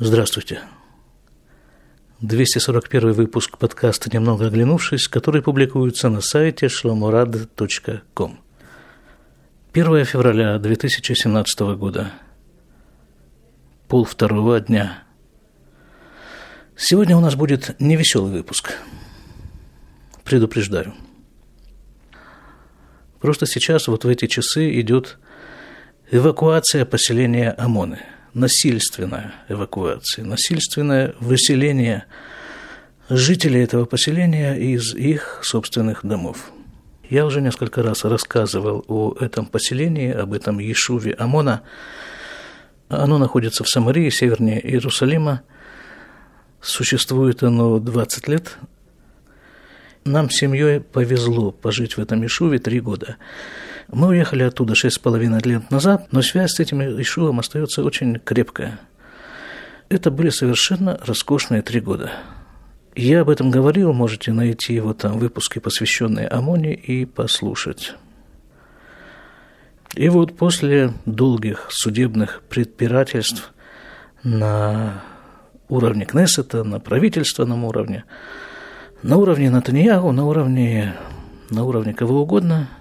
Здравствуйте. 241 выпуск подкаста «Немного оглянувшись», который публикуется на сайте shlomorad.com. 1 февраля 2017 года. Пол второго дня. Сегодня у нас будет невеселый выпуск. Предупреждаю. Просто сейчас, вот в эти часы, идет эвакуация поселения Амоны – насильственная эвакуация, насильственное выселение жителей этого поселения из их собственных домов. Я уже несколько раз рассказывал о этом поселении, об этом Ешуве Амона. Оно находится в Самарии, севернее Иерусалима. Существует оно 20 лет. Нам с семьей повезло пожить в этом Ешуве три года. Мы уехали оттуда шесть с половиной лет назад, но связь с этим Ишуом остается очень крепкая. Это были совершенно роскошные три года. Я об этом говорил, можете найти его там выпуски, посвященные Амоне, и послушать. И вот после долгих судебных предпирательств на уровне Кнессета, на правительственном уровне, на уровне Натаньягу, на уровне, на уровне кого угодно –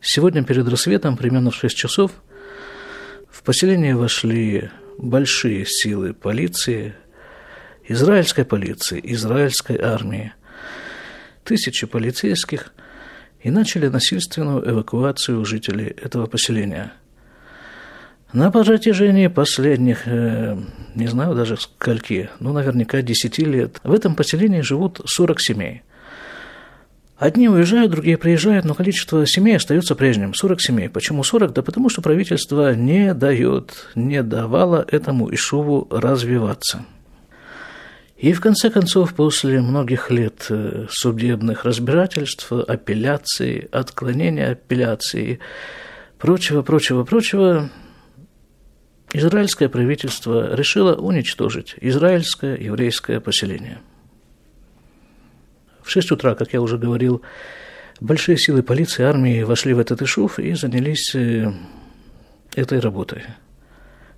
Сегодня перед рассветом, примерно в 6 часов, в поселение вошли большие силы полиции, израильской полиции, израильской армии, тысячи полицейских и начали насильственную эвакуацию жителей этого поселения. На протяжении последних, э, не знаю даже скольки, ну, наверняка 10 лет, в этом поселении живут 40 семей – Одни уезжают, другие приезжают, но количество семей остается прежним – 40 семей. Почему 40? Да потому что правительство не дает, не давало этому Ишуву развиваться. И в конце концов, после многих лет э, судебных разбирательств, апелляций, отклонения апелляции, прочего, прочего, прочего, израильское правительство решило уничтожить израильское еврейское поселение – в 6 утра, как я уже говорил, большие силы полиции, армии вошли в этот Ишуф и занялись э, этой работой.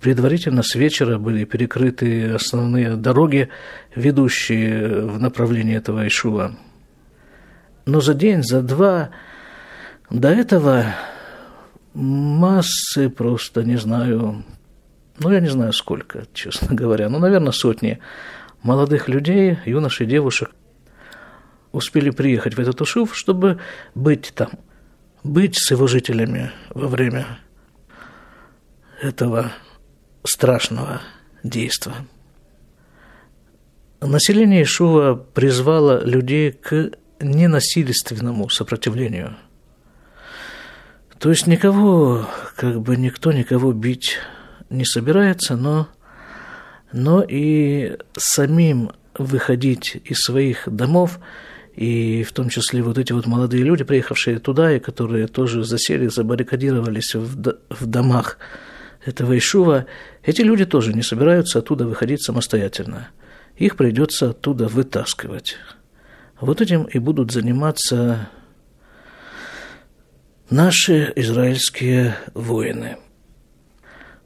Предварительно с вечера были перекрыты основные дороги, ведущие в направлении этого Ишува. Но за день, за два до этого массы просто, не знаю, ну, я не знаю сколько, честно говоря, ну, наверное, сотни молодых людей, юношей, девушек успели приехать в этот Ушув, чтобы быть там, быть с его жителями во время этого страшного действия. Население Ишува призвало людей к ненасильственному сопротивлению. То есть никого, как бы никто никого бить не собирается, но, но и самим выходить из своих домов и в том числе вот эти вот молодые люди, приехавшие туда, и которые тоже засели, забаррикадировались в, в домах этого Ишува, эти люди тоже не собираются оттуда выходить самостоятельно. Их придется оттуда вытаскивать. Вот этим и будут заниматься наши израильские воины.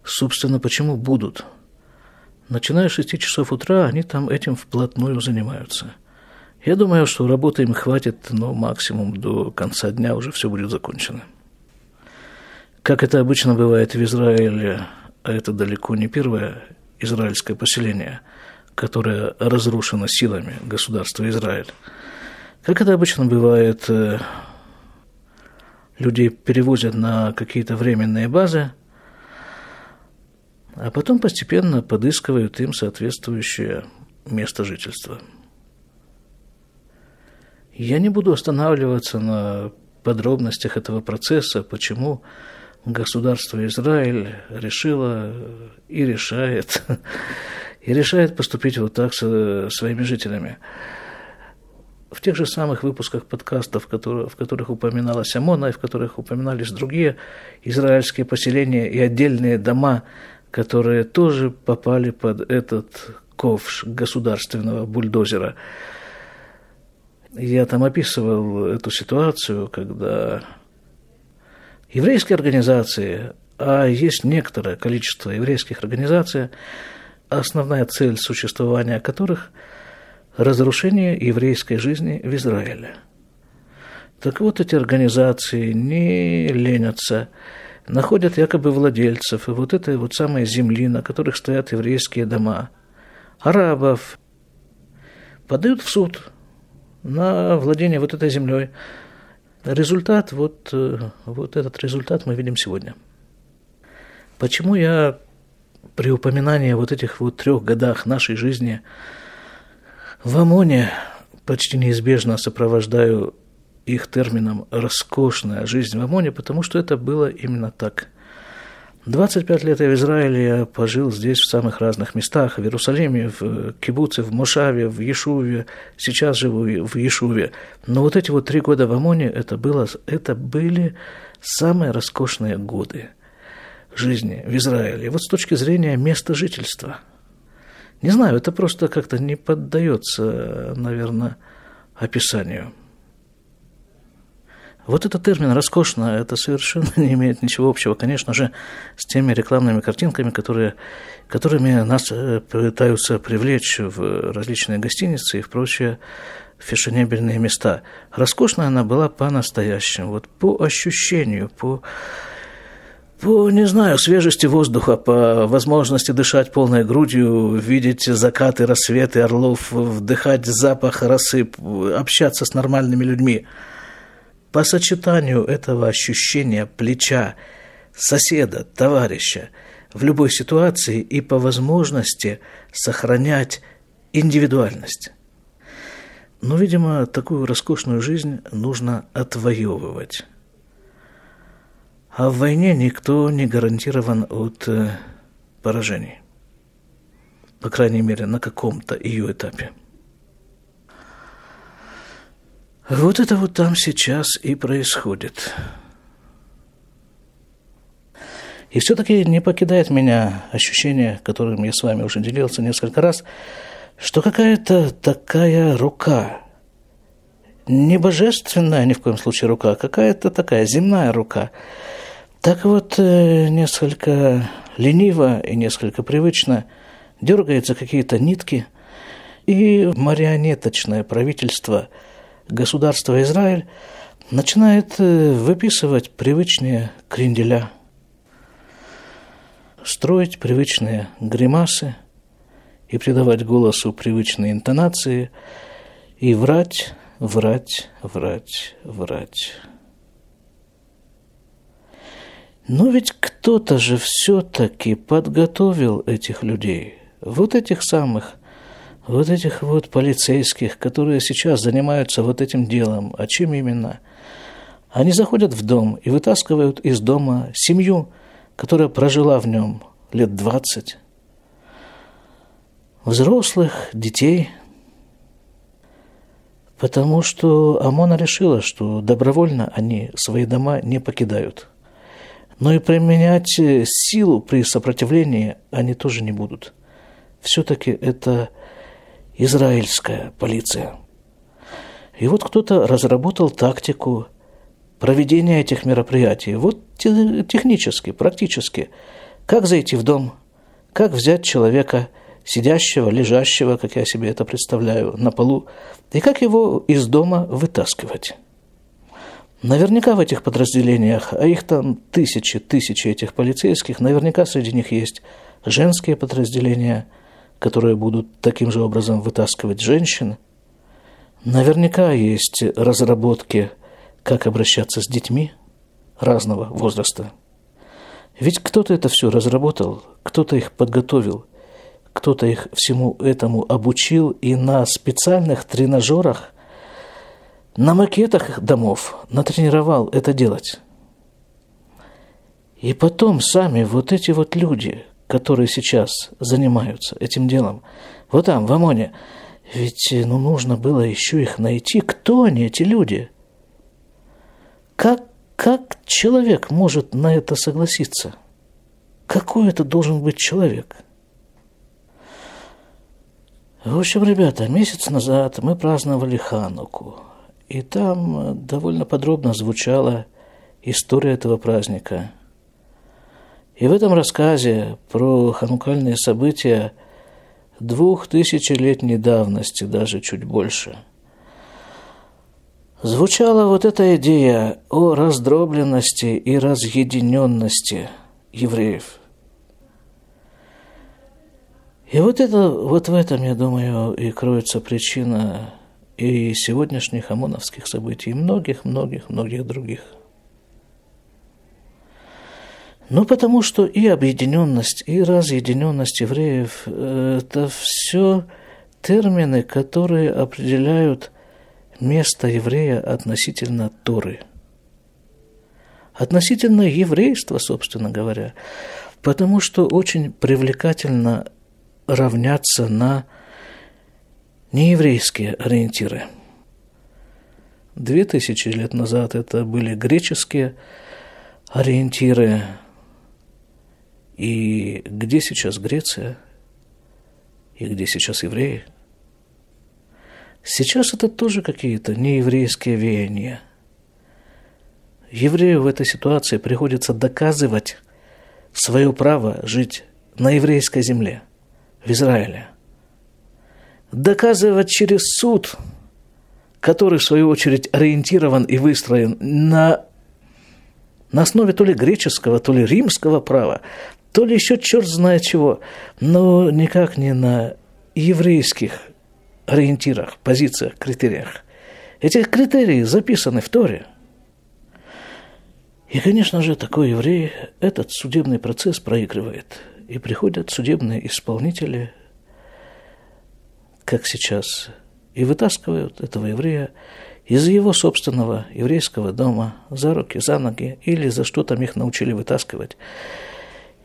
Собственно, почему будут? Начиная с 6 часов утра, они там этим вплотную занимаются – я думаю, что работы им хватит, но максимум до конца дня уже все будет закончено. Как это обычно бывает в Израиле, а это далеко не первое израильское поселение, которое разрушено силами государства Израиль. Как это обычно бывает, э, людей перевозят на какие-то временные базы, а потом постепенно подыскивают им соответствующее место жительства – я не буду останавливаться на подробностях этого процесса, почему государство Израиль решило и решает, и решает поступить вот так со своими жителями. В тех же самых выпусках подкастов, в которых упоминалась ОМОНа, и в которых упоминались другие израильские поселения и отдельные дома, которые тоже попали под этот ковш государственного бульдозера – я там описывал эту ситуацию, когда еврейские организации, а есть некоторое количество еврейских организаций, основная цель существования которых – разрушение еврейской жизни в Израиле. Так вот, эти организации не ленятся, находят якобы владельцев и вот этой вот самой земли, на которых стоят еврейские дома, арабов, подают в суд на владение вот этой землей. Результат, вот, э, вот этот результат мы видим сегодня. Почему я при упоминании вот этих вот трех годах нашей жизни в ОМОНе почти неизбежно сопровождаю их термином «роскошная жизнь в ОМОНе», потому что это было именно так. 25 лет я в Израиле, я пожил здесь в самых разных местах, в Иерусалиме, в Кибуце, в Мошаве, в Ешуве, сейчас живу в Ешуве. Но вот эти вот три года в ОМОНе, это, было, это были самые роскошные годы жизни в Израиле. Вот с точки зрения места жительства. Не знаю, это просто как-то не поддается, наверное, описанию. Вот этот термин «роскошно» это совершенно не имеет ничего общего, конечно же, с теми рекламными картинками, которые, которыми нас э, пытаются привлечь в различные гостиницы и в прочие фешенебельные места. Роскошная она была по-настоящему, вот по ощущению, по по, не знаю, свежести воздуха, по возможности дышать полной грудью, видеть закаты, рассветы орлов, вдыхать запах росы, общаться с нормальными людьми – по сочетанию этого ощущения плеча, соседа, товарища в любой ситуации и по возможности сохранять индивидуальность. Но, видимо, такую роскошную жизнь нужно отвоевывать. А в войне никто не гарантирован от э, поражений. По крайней мере, на каком-то ее этапе. Вот это вот там сейчас и происходит. И все-таки не покидает меня ощущение, которым я с вами уже делился несколько раз, что какая-то такая рука, не божественная ни в коем случае рука, а какая-то такая земная рука, так вот э, несколько лениво и несколько привычно дергается какие-то нитки, и марионеточное правительство – государство Израиль начинает э, выписывать привычные кренделя, строить привычные гримасы и придавать голосу привычные интонации и врать, врать, врать, врать. Но ведь кто-то же все-таки подготовил этих людей, вот этих самых вот этих вот полицейских, которые сейчас занимаются вот этим делом, а чем именно? Они заходят в дом и вытаскивают из дома семью, которая прожила в нем лет двадцать, взрослых, детей, потому что ОМОНа решила, что добровольно они свои дома не покидают. Но и применять силу при сопротивлении они тоже не будут. Все-таки это израильская полиция. И вот кто-то разработал тактику проведения этих мероприятий. Вот технически, практически. Как зайти в дом, как взять человека, сидящего, лежащего, как я себе это представляю, на полу, и как его из дома вытаскивать. Наверняка в этих подразделениях, а их там тысячи, тысячи этих полицейских, наверняка среди них есть женские подразделения – которые будут таким же образом вытаскивать женщин. Наверняка есть разработки, как обращаться с детьми разного возраста. Ведь кто-то это все разработал, кто-то их подготовил, кто-то их всему этому обучил и на специальных тренажерах, на макетах домов натренировал это делать. И потом сами вот эти вот люди, которые сейчас занимаются этим делом, вот там, в ОМОНе, ведь ну, нужно было еще их найти. Кто они, эти люди? Как, как человек может на это согласиться? Какой это должен быть человек? В общем, ребята, месяц назад мы праздновали Хануку, и там довольно подробно звучала история этого праздника – и в этом рассказе про ханукальные события двухтысячелетней давности, даже чуть больше, звучала вот эта идея о раздробленности и разъединенности евреев. И вот, это, вот в этом, я думаю, и кроется причина и сегодняшних ОМОНовских событий, и многих-многих-многих других – ну, потому что и объединенность, и разъединенность евреев это все термины, которые определяют место еврея относительно Торы. Относительно еврейства, собственно говоря. Потому что очень привлекательно равняться на нееврейские ориентиры. Две тысячи лет назад это были греческие ориентиры, и где сейчас Греция? И где сейчас евреи? Сейчас это тоже какие-то нееврейские веяния. Еврею в этой ситуации приходится доказывать свое право жить на еврейской земле, в Израиле. Доказывать через суд, который, в свою очередь, ориентирован и выстроен на, на основе то ли греческого, то ли римского права, то ли еще черт знает чего, но никак не на еврейских ориентирах, позициях, критериях. Эти критерии записаны в Торе. И, конечно же, такой еврей этот судебный процесс проигрывает. И приходят судебные исполнители, как сейчас, и вытаскивают этого еврея из его собственного еврейского дома за руки, за ноги, или за что там их научили вытаскивать.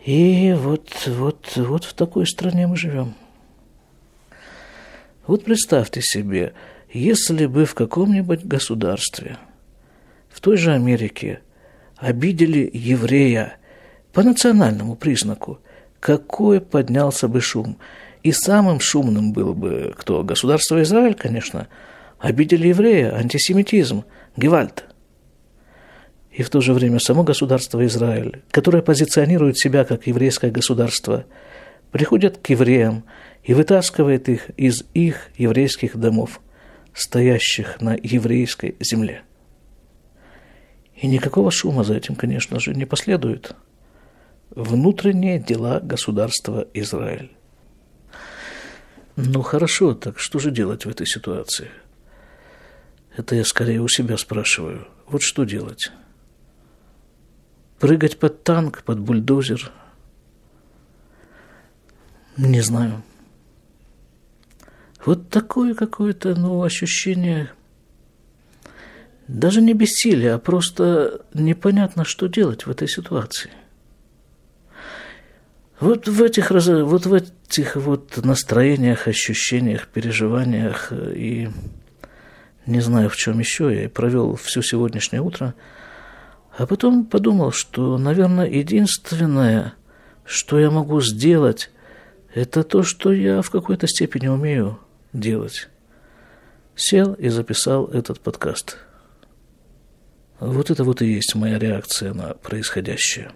И вот, вот, вот в такой стране мы живем. Вот представьте себе, если бы в каком-нибудь государстве, в той же Америке, обидели еврея по национальному признаку, какой поднялся бы шум. И самым шумным был бы кто? Государство Израиль, конечно. Обидели еврея, антисемитизм, гевальт и в то же время само государство Израиль, которое позиционирует себя как еврейское государство, приходит к евреям и вытаскивает их из их еврейских домов, стоящих на еврейской земле. И никакого шума за этим, конечно же, не последует. Внутренние дела государства Израиль. Ну хорошо, так что же делать в этой ситуации? Это я скорее у себя спрашиваю. Вот что делать? Прыгать под танк, под бульдозер? Не знаю. Вот такое какое-то, ну, ощущение даже не бессилия, а просто непонятно, что делать в этой ситуации. Вот в этих, вот в этих вот настроениях, ощущениях, переживаниях и не знаю в чем еще, я провел все сегодняшнее утро – а потом подумал, что, наверное, единственное, что я могу сделать, это то, что я в какой-то степени умею делать. Сел и записал этот подкаст. Вот это вот и есть моя реакция на происходящее.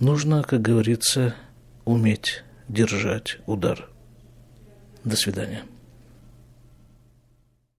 Нужно, как говорится, уметь держать удар. До свидания.